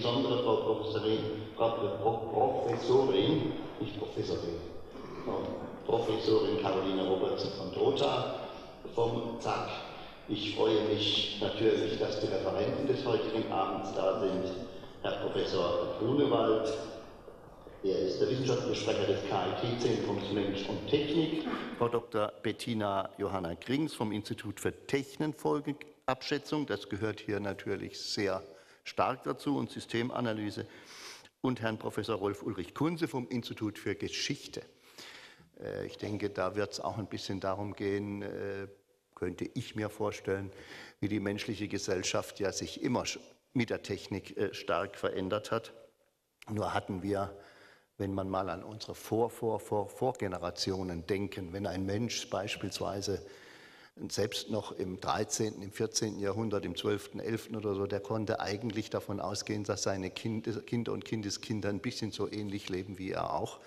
insbesondere Frau Professorin, Professorin, nicht Professorin, Frau Professorin Caroline Robertson von Dota vom ZAK. Ich freue mich natürlich, dass die Referenten des heutigen Abends da sind. Herr Professor Grunewald, er ist der wissenschaftliche Sprecher des KIT-Zentrums Mensch und Technik. Frau Dr. Bettina Johanna Krings vom Institut für Technikfolgenabschätzung, das gehört hier natürlich sehr stark dazu, und Systemanalyse. Und Herrn Professor Rolf Ulrich Kunze vom Institut für Geschichte. Äh, ich denke, da wird es auch ein bisschen darum gehen, äh, könnte ich mir vorstellen, wie die menschliche Gesellschaft ja sich immer mit der Technik äh, stark verändert hat. Nur hatten wir wenn man mal an unsere Vor, Vor, Vor, Vorgenerationen denken, wenn ein Mensch beispielsweise selbst noch im 13., im 14. Jahrhundert, im 12., 11. oder so, der konnte eigentlich davon ausgehen, dass seine Kinder und Kindeskinder ein bisschen so ähnlich leben wie er auch.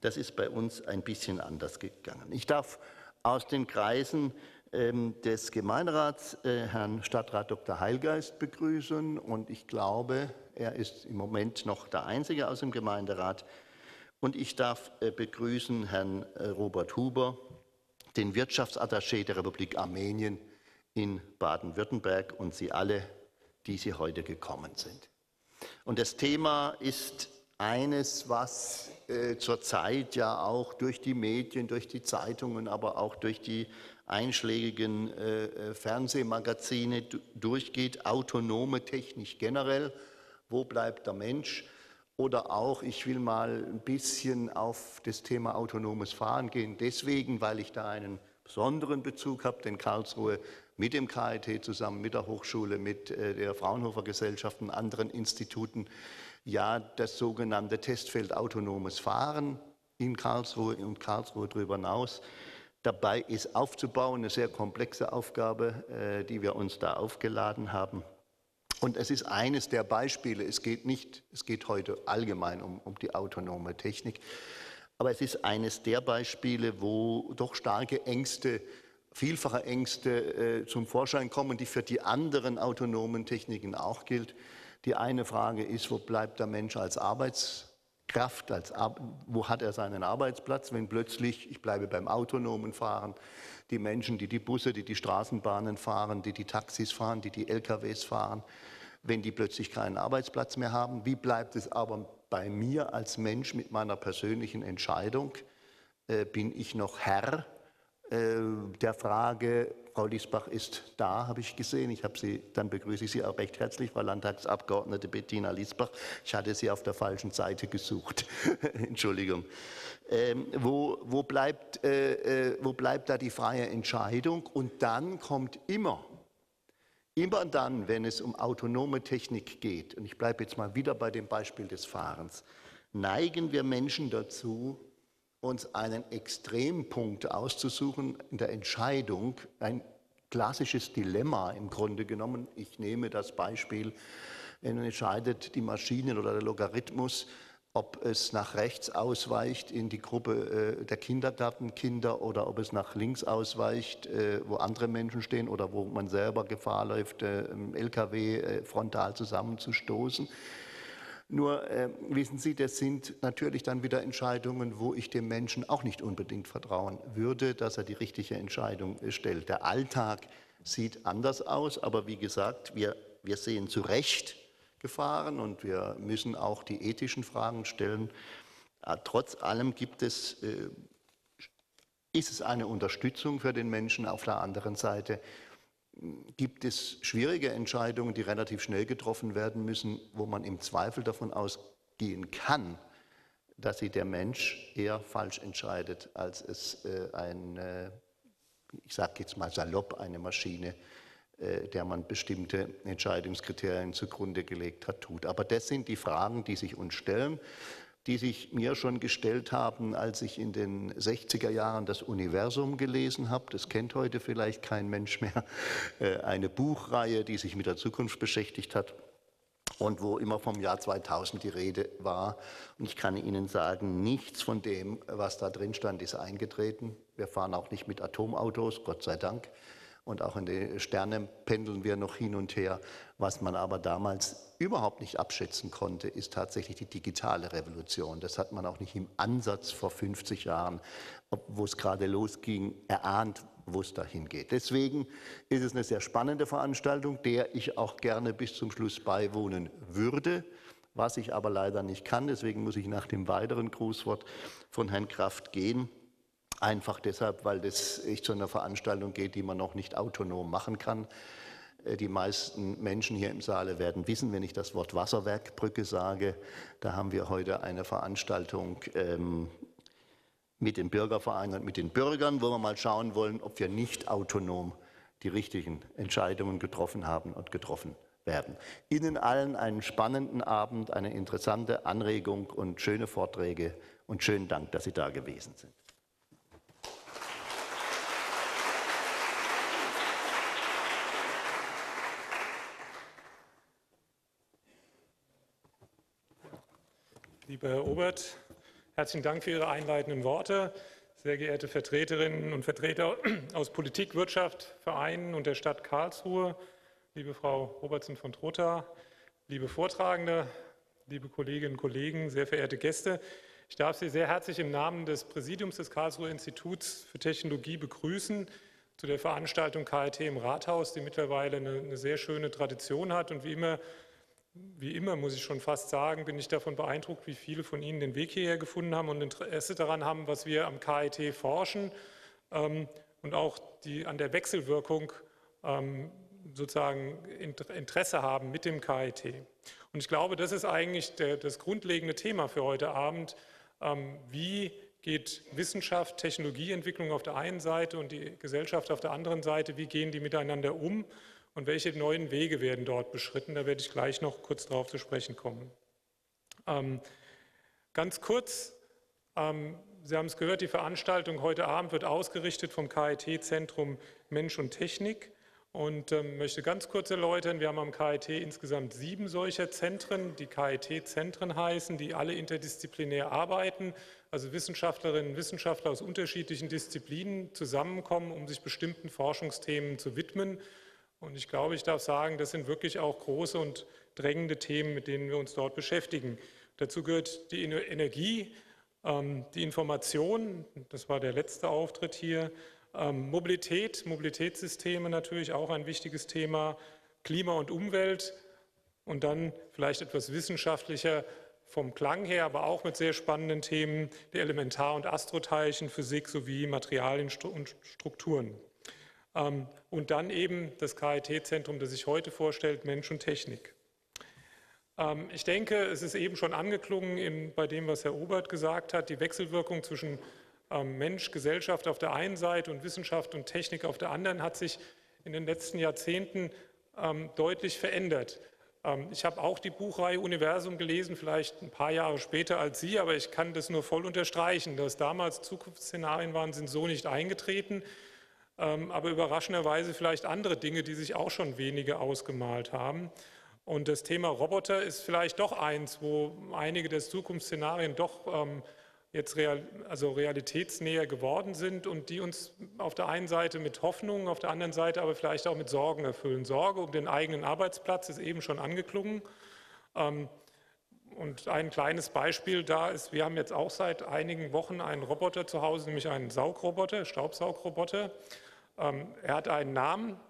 Das ist bei uns ein bisschen anders gegangen. Ich darf aus den Kreisen ähm, des Gemeinderats äh, Herrn Stadtrat Dr. Heilgeist begrüßen und ich glaube, er ist im Moment noch der Einzige aus dem Gemeinderat, und ich darf äh, begrüßen Herrn äh, Robert Huber, den Wirtschaftsattaché der Republik Armenien in Baden-Württemberg und Sie alle, die Sie heute gekommen sind. Und das Thema ist eines, was äh, zurzeit ja auch durch die Medien, durch die Zeitungen, aber auch durch die einschlägigen äh, äh Fernsehmagazine durchgeht, autonome Technik generell. Wo bleibt der Mensch? Oder auch, ich will mal ein bisschen auf das Thema autonomes Fahren gehen, deswegen, weil ich da einen besonderen Bezug habe, denn Karlsruhe mit dem KIT zusammen, mit der Hochschule, mit äh, der Fraunhofer Gesellschaft und anderen Instituten ja das sogenannte Testfeld autonomes Fahren in Karlsruhe und Karlsruhe darüber hinaus dabei ist aufzubauen, eine sehr komplexe Aufgabe, äh, die wir uns da aufgeladen haben. Und es ist eines der Beispiele, es geht nicht, es geht heute allgemein um, um die autonome Technik, aber es ist eines der Beispiele, wo doch starke Ängste, vielfache Ängste äh, zum Vorschein kommen, die für die anderen autonomen Techniken auch gilt. Die eine Frage ist, wo bleibt der Mensch als Arbeitskraft, als, wo hat er seinen Arbeitsplatz, wenn plötzlich, ich bleibe beim autonomen Fahren, die Menschen, die die Busse, die die Straßenbahnen fahren, die die Taxis fahren, die die LKWs fahren, wenn die plötzlich keinen Arbeitsplatz mehr haben? Wie bleibt es aber bei mir als Mensch mit meiner persönlichen Entscheidung? Äh, bin ich noch Herr äh, der Frage, Frau Liesbach ist da, habe ich gesehen. Ich habe Sie, dann begrüße ich Sie auch recht herzlich, Frau Landtagsabgeordnete Bettina Liesbach. Ich hatte Sie auf der falschen Seite gesucht. Entschuldigung. Ähm, wo, wo, bleibt, äh, äh, wo bleibt da die freie Entscheidung? Und dann kommt immer Immer dann, wenn es um autonome Technik geht, und ich bleibe jetzt mal wieder bei dem Beispiel des Fahrens, neigen wir Menschen dazu, uns einen Extrempunkt auszusuchen in der Entscheidung, ein klassisches Dilemma im Grunde genommen. Ich nehme das Beispiel, entscheidet die Maschine oder der Logarithmus, ob es nach rechts ausweicht in die Gruppe äh, der Kindergartenkinder oder ob es nach links ausweicht, äh, wo andere Menschen stehen oder wo man selber Gefahr läuft, äh, im LKW frontal zusammenzustoßen. Nur wissen Sie, das sind natürlich dann wieder Entscheidungen, wo ich dem Menschen auch nicht unbedingt vertrauen würde, dass er die richtige Entscheidung stellt. Der Alltag sieht anders aus, aber wie gesagt, wir, wir sehen zu Recht, Gefahren und wir müssen auch die ethischen Fragen stellen. Äh, trotz allem gibt es, äh, ist es eine Unterstützung für den Menschen. Auf der anderen Seite gibt es schwierige Entscheidungen, die relativ schnell getroffen werden müssen, wo man im Zweifel davon ausgehen kann, dass sie der Mensch eher falsch entscheidet, als es äh, ein, ich sage jetzt mal salopp, eine Maschine äh, der man bestimmte Entscheidungskriterien zugrunde gelegt hat, tut. Aber das sind die Fragen, die sich uns stellen, die sich mir schon gestellt haben, als ich in den 60er Jahren das Universum gelesen habe. Das kennt heute vielleicht kein Mensch mehr. Äh, eine Buchreihe, die sich mit der Zukunft beschäftigt hat. und wo immer vom Jahr 2000 die Rede war. Und ich kann Ihnen sagen, nichts von dem, was da drin stand, ist eingetreten. Wir fahren auch nicht mit Atomautos, Gott sei Dank. Und auch in die Sterne pendeln wir noch hin und her. Was man aber damals überhaupt nicht abschätzen konnte, ist tatsächlich die digitale Revolution. Das hat man auch nicht im Ansatz vor 50 Jahren, wo es gerade losging, erahnt, wo es dahin geht. Deswegen ist es eine sehr spannende Veranstaltung, der ich auch gerne bis zum Schluss beiwohnen würde, was ich aber leider nicht kann. Deswegen muss ich nach dem weiteren Grußwort von Herrn Kraft gehen. Einfach deshalb, weil das echt zu einer Veranstaltung geht, die man noch nicht autonom machen kann. Äh, die meisten Menschen hier im Saale werden wissen, wenn ich das Wort Wasserwerkbrücke sage, da haben wir heute eine Veranstaltung ähm, mit dem Bürgerverein und mit den Bürgern, wo wir mal schauen wollen, ob wir nicht autonom die richtigen Entscheidungen getroffen haben und getroffen werden. Ihnen allen einen spannenden Abend, eine interessante Anregung und schöne Vorträge und schönen Dank, dass Sie da gewesen sind. Lieber Herr Obert, Herzlichen Dank für Ihre einleitenden Worte. Sehr geehrte Vertreterinnen und Vertreter aus Politik, Wirtschaft, Vereinen und der Stadt Karlsruhe, liebe Frau Robertson von Trotha, liebe Vortragende, liebe Kolleginnen und Kollegen, sehr verehrte Gäste. Ich darf Sie sehr herzlich im Namen des Präsidiums des Karlsruher Instituts für Technologie begrüßen zu der Veranstaltung KIT im Rathaus, die mittlerweile eine, eine sehr schöne Tradition hat und wie immer wie immer, muss ich schon fast sagen, bin ich davon beeindruckt, wie viele von Ihnen den Weg hierher gefunden haben und Interesse daran haben, was wir am KIT forschen ähm, und auch die an der Wechselwirkung ähm, sozusagen Interesse haben mit dem KIT. Und ich glaube, das ist eigentlich der, das grundlegende Thema für heute Abend. Ähm, wie geht Wissenschaft, Technologieentwicklung auf der einen Seite und die Gesellschaft auf der anderen Seite, wie gehen die miteinander um? Und welche neuen Wege werden dort beschritten. Da werde ich gleich noch kurz darauf zu sprechen kommen. Ähm, ganz kurz, ähm, Sie haben es gehört, die Veranstaltung heute Abend wird ausgerichtet vom KIT-Zentrum Mensch und Technik und ähm, möchte ganz kurz erläutern, wir haben am KIT insgesamt sieben solcher Zentren, die KIT-Zentren heißen, die alle interdisziplinär arbeiten, also Wissenschaftlerinnen und Wissenschaftler aus unterschiedlichen Disziplinen zusammenkommen, um sich bestimmten Forschungsthemen zu widmen. Und ich glaube, ich darf sagen, das sind wirklich auch große und drängende Themen, mit denen wir uns dort beschäftigen. Dazu gehört die Energie, ähm, die Information, das war der letzte Auftritt hier, ähm, Mobilität, Mobilitätssysteme natürlich auch ein wichtiges Thema, Klima und Umwelt und dann vielleicht etwas wissenschaftlicher vom Klang her, aber auch mit sehr spannenden Themen, die Elementar- und Astroteilchen, Physik sowie Materialien und Strukturen. Ähm, und dann eben das KIT-Zentrum, das sich heute vorstellt, Mensch und Technik. Ähm, ich denke, es ist eben schon angeklungen bei dem, was Herr Obert gesagt hat, die Wechselwirkung zwischen ähm, Mensch, Gesellschaft auf der einen Seite und Wissenschaft und Technik auf der anderen hat sich in den letzten Jahrzehnten deutlich verändert. Ich habe auch die Buchreihe Universum gelesen, vielleicht ein paar Jahre später als Sie, aber ich kann das nur voll unterstreichen, dass damals Zukunftsszenarien waren, sind so nicht eingetreten. Ähm, aber überraschenderweise vielleicht andere Dinge, die sich auch schon wenige ausgemalt haben. Und das Thema Roboter ist vielleicht doch eins, wo einige der Zukunftsszenarien doch ähm, jetzt real, also realitätsnäher geworden sind und die uns auf der einen Seite mit Hoffnung, auf der anderen Seite aber vielleicht auch mit Sorgen erfüllen. Sorge um den eigenen Arbeitsplatz ist eben schon angeklungen. Ähm, und ein kleines Beispiel da ist, wir haben jetzt auch seit einigen Wochen einen Roboter zu Hause, nämlich einen Saugroboter, Staubsaugroboter. Ähm, er hat einen Namen.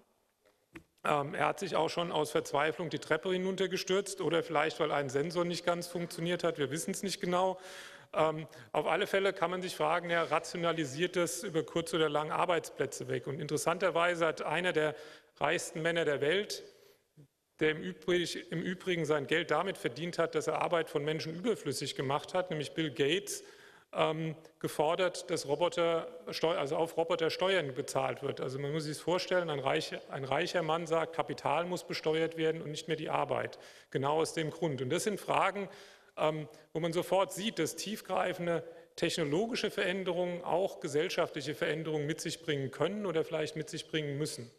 Ähm, er hat sich auch schon aus Verzweiflung die Treppe hinuntergestürzt oder vielleicht, weil ein Sensor nicht ganz funktioniert hat. Wir wissen es nicht genau. Ähm, auf alle Fälle kann man sich fragen, ja, rationalisiert das über kurz oder lang Arbeitsplätze weg? Und interessanterweise hat einer der reichsten Männer der Welt, der im, Übrigen sein Geld damit verdient hat, dass er Arbeit von Menschen überflüssig gemacht hat, nämlich Bill Gates, ähm, gefordert, dass Roboter, also auf Roboter Steuern bezahlt wird. Also man muss sich vorstellen, ein, reich, ein reicher Mann sagt, Kapital muss besteuert werden und nicht mehr die Arbeit. Genau aus dem Grund. Und das sind Fragen, ähm, wo man sofort sieht, dass tiefgreifende technologische Veränderungen auch gesellschaftliche Veränderungen mit sich bringen können oder vielleicht mit sich bringen müssen.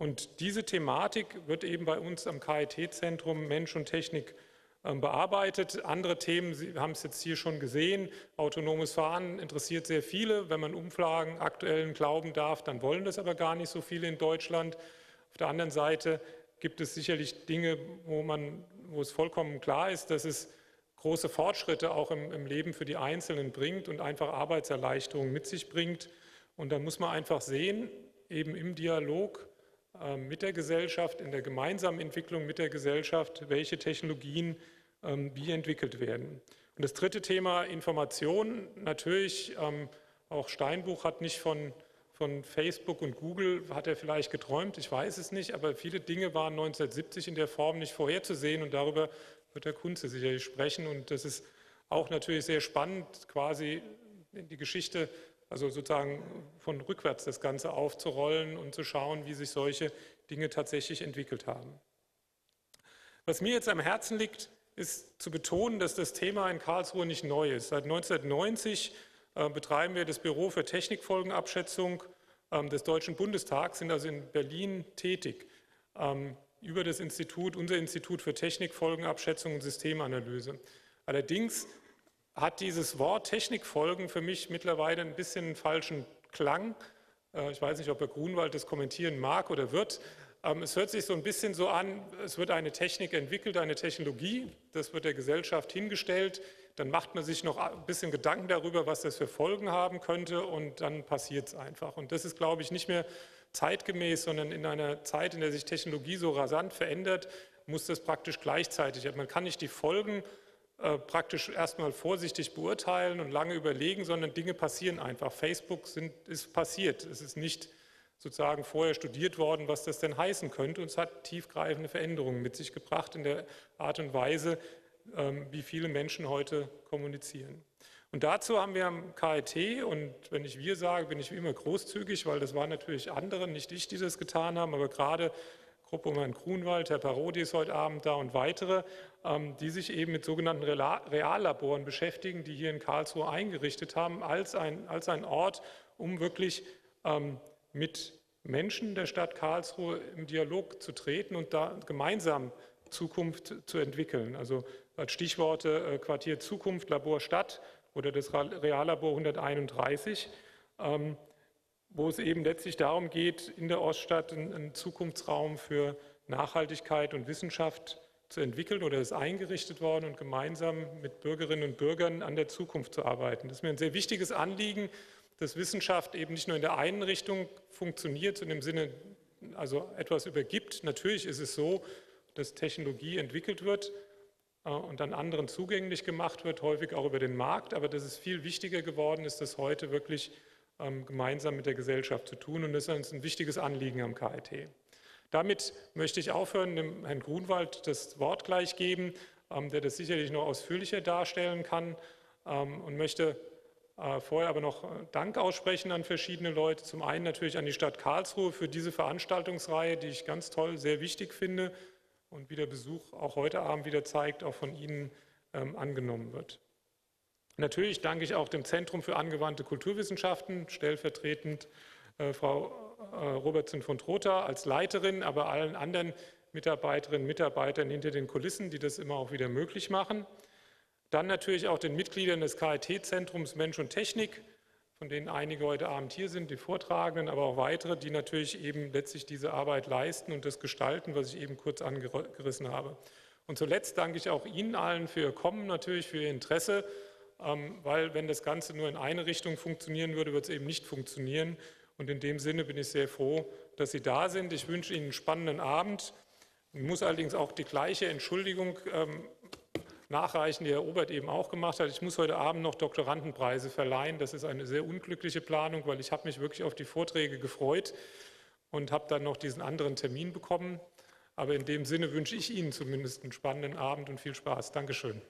Und diese Thematik wird eben bei uns am KIT-Zentrum Mensch und Technik ähm, bearbeitet. Andere Themen, Sie haben es jetzt hier schon gesehen, autonomes Fahren interessiert sehr viele. Wenn man Umfragen aktuellen glauben darf, dann wollen das aber gar nicht so viele in Deutschland. Auf der anderen Seite gibt es sicherlich Dinge, wo, man, wo es vollkommen klar ist, dass es große Fortschritte auch im, im Leben für die Einzelnen bringt und einfach Arbeitserleichterungen mit sich bringt. Und da muss man einfach sehen, eben im Dialog mit der Gesellschaft, in der gemeinsamen Entwicklung mit der Gesellschaft, welche Technologien ähm, wie entwickelt werden. Und das dritte Thema Information. Natürlich, ähm, auch Steinbuch hat nicht von, von Facebook und Google, hat er vielleicht geträumt, ich weiß es nicht, aber viele Dinge waren 1970 in der Form nicht vorherzusehen und darüber wird der Kunze sicherlich sprechen. Und das ist auch natürlich sehr spannend, quasi in die Geschichte also sozusagen von rückwärts das Ganze aufzurollen und zu schauen, wie sich solche Dinge tatsächlich entwickelt haben. Was mir jetzt am Herzen liegt, ist zu betonen, dass das Thema in Karlsruhe nicht neu ist. Seit 1990 äh, betreiben wir das Büro für Technikfolgenabschätzung ähm, des Deutschen Bundestags, sind also in Berlin tätig ähm, über das Institut, unser Institut für Technikfolgenabschätzung und Systemanalyse. Allerdings hat dieses Wort Technikfolgen für mich mittlerweile ein bisschen einen falschen Klang. Äh, ich weiß nicht, ob Herr Grunwald das kommentieren mag oder wird. Ähm, es hört sich so ein bisschen so an, es wird eine Technik entwickelt, eine Technologie, das wird der Gesellschaft hingestellt, dann macht man sich noch ein bisschen Gedanken darüber, was das für Folgen haben könnte und dann passiert es einfach. Und das ist, glaube ich, nicht mehr zeitgemäß, sondern in einer Zeit, in der sich Technologie so rasant verändert, muss das praktisch gleichzeitig. Man kann nicht die Folgen äh, praktisch erstmal vorsichtig beurteilen und lange überlegen, sondern Dinge passieren einfach. Facebook sind, ist passiert. Es ist nicht sozusagen vorher studiert worden, was das denn heißen könnte. Und es hat tiefgreifende Veränderungen mit sich gebracht in der Art und Weise, ähm, wie viele Menschen heute kommunizieren. Und dazu haben wir am KIT, und wenn ich wir sage, bin ich wie immer großzügig, weil das waren natürlich andere, nicht ich, die das getan haben, aber gerade Gruppe um Herrn Grunwald, Herr Parodi ist heute Abend da und weitere, ähm, die sich eben mit sogenannten Reallaboren beschäftigen, die hier in Karlsruhe eingerichtet haben, als ein, als ein Ort, um wirklich ähm, mit Menschen der Stadt Karlsruhe im Dialog zu treten und da gemeinsam Zukunft zu entwickeln. Also als Stichworte äh, Quartier Zukunft, Labor Stadt oder das Reallabor 131 wo es eben letztlich darum geht, in der Oststadt einen Zukunftsraum für Nachhaltigkeit und Wissenschaft zu entwickeln oder ist eingerichtet worden und gemeinsam mit Bürgerinnen und Bürgern an der Zukunft zu arbeiten. Das ist mir ein sehr wichtiges Anliegen, dass Wissenschaft eben nicht nur in der einen Richtung funktioniert, und im Sinne also etwas übergibt. Natürlich ist es so, dass Technologie entwickelt wird äh, und dann anderen zugänglich gemacht wird, häufig auch über den Markt, aber dass es viel wichtiger geworden ist, dass heute wirklich gemeinsam mit der Gesellschaft zu tun. Und das ist uns ein wichtiges Anliegen am KIT. Damit möchte ich aufhören, dem Herrn Grunwald das Wort gleich geben, ähm, der das sicherlich noch ausführlicher darstellen kann ähm, und möchte äh, vorher aber noch Dank aussprechen an verschiedene Leute. Zum einen natürlich an die Stadt Karlsruhe für diese Veranstaltungsreihe, die ich ganz toll, sehr wichtig finde und wie der Besuch auch heute Abend wieder zeigt, auch von Ihnen angenommen wird. Natürlich danke ich auch dem Zentrum für angewandte Kulturwissenschaften, stellvertretend äh, Frau äh, Robertson von Trotha als Leiterin, aber allen anderen Mitarbeiterinnen und Mitarbeitern hinter den Kulissen, die das immer auch wieder möglich machen. Dann natürlich auch den Mitgliedern des KIT-Zentrums Mensch und Technik, von denen einige heute Abend hier sind, die Vortragenden, aber auch weitere, die natürlich eben letztlich diese Arbeit leisten und das gestalten, was ich eben kurz angerissen habe. Und zuletzt danke ich auch Ihnen allen für Ihr Kommen, natürlich für Ihr Interesse weil wenn das Ganze nur in eine Richtung funktionieren würde, wird es eben nicht funktionieren. Und in dem Sinne bin ich sehr froh, dass Sie da sind. Ich wünsche Ihnen einen spannenden Abend. Ich muss allerdings auch die gleiche Entschuldigung ähm, nachreichen, die Herr Obert eben auch gemacht hat. Ich muss heute Abend noch Doktorandenpreise verleihen. Das ist eine sehr unglückliche Planung, weil ich habe mich wirklich auf die Vorträge gefreut und habe dann noch diesen anderen Termin bekommen. Aber in dem Sinne wünsche ich Ihnen zumindest einen spannenden Abend und viel Spaß. Dankeschön.